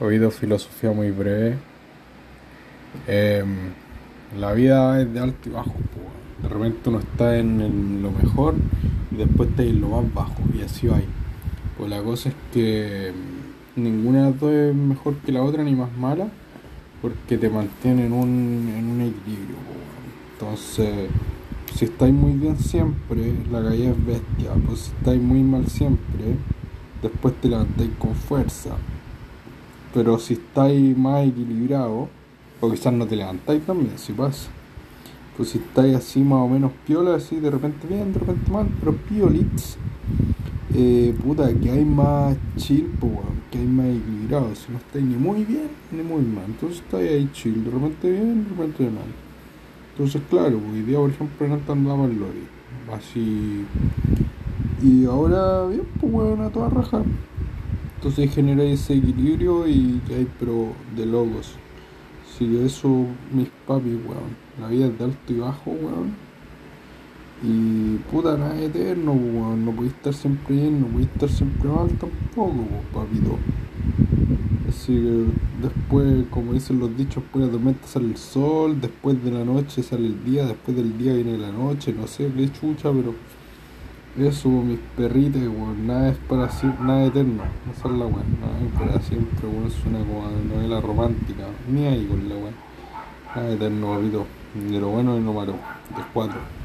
Oído filosofía muy breve. Em, la vida es de alto y bajo. De repente uno está en, lo mejor y después está en lo más bajo. Y así va. Pues la cosa es que em, ninguna de las dos es mejor que la otra ni más mala. Porque te mantiene en un, en un equilibrio. Entonces, si estáis muy bien siempre, la caída es bestia. Pues si estáis muy mal siempre, después te levantáis con fuerza. Pero si estáis más equilibrado, o quizás no te levantáis también, si pasa. Pues si estáis así más o menos piola, así de repente bien, de repente mal, pero piolits, eh, puta, que hay más chill, pues, que hay más equilibrado. Si no estáis ni muy bien ni muy mal, entonces estáis ahí chill, de repente bien, de repente mal. Entonces, claro, pues, hoy día, por ejemplo, en alta andaba el Lori, así. Y ahora, bien, pues, weón, a toda raja. Entonces genera ese equilibrio y que hay pero de logos. Así que eso, mis papis, weón. La vida es de alto y bajo, weón. Y puta, nada eterno, weón. No podéis estar siempre bien, no podéis estar siempre mal tampoco, papito. Así que después, como dicen los dichos, después de la tormenta sale el sol, después de la noche sale el día, después del día viene la noche, no sé qué chucha, pero eso, mis perritos, weón, nada es para siempre, nada eterno, esa es la weón, nada es para siempre, weón, suena como novela romántica, ni ahí con la weón, nada eterno, papito, de lo bueno y lo malo, de cuatro.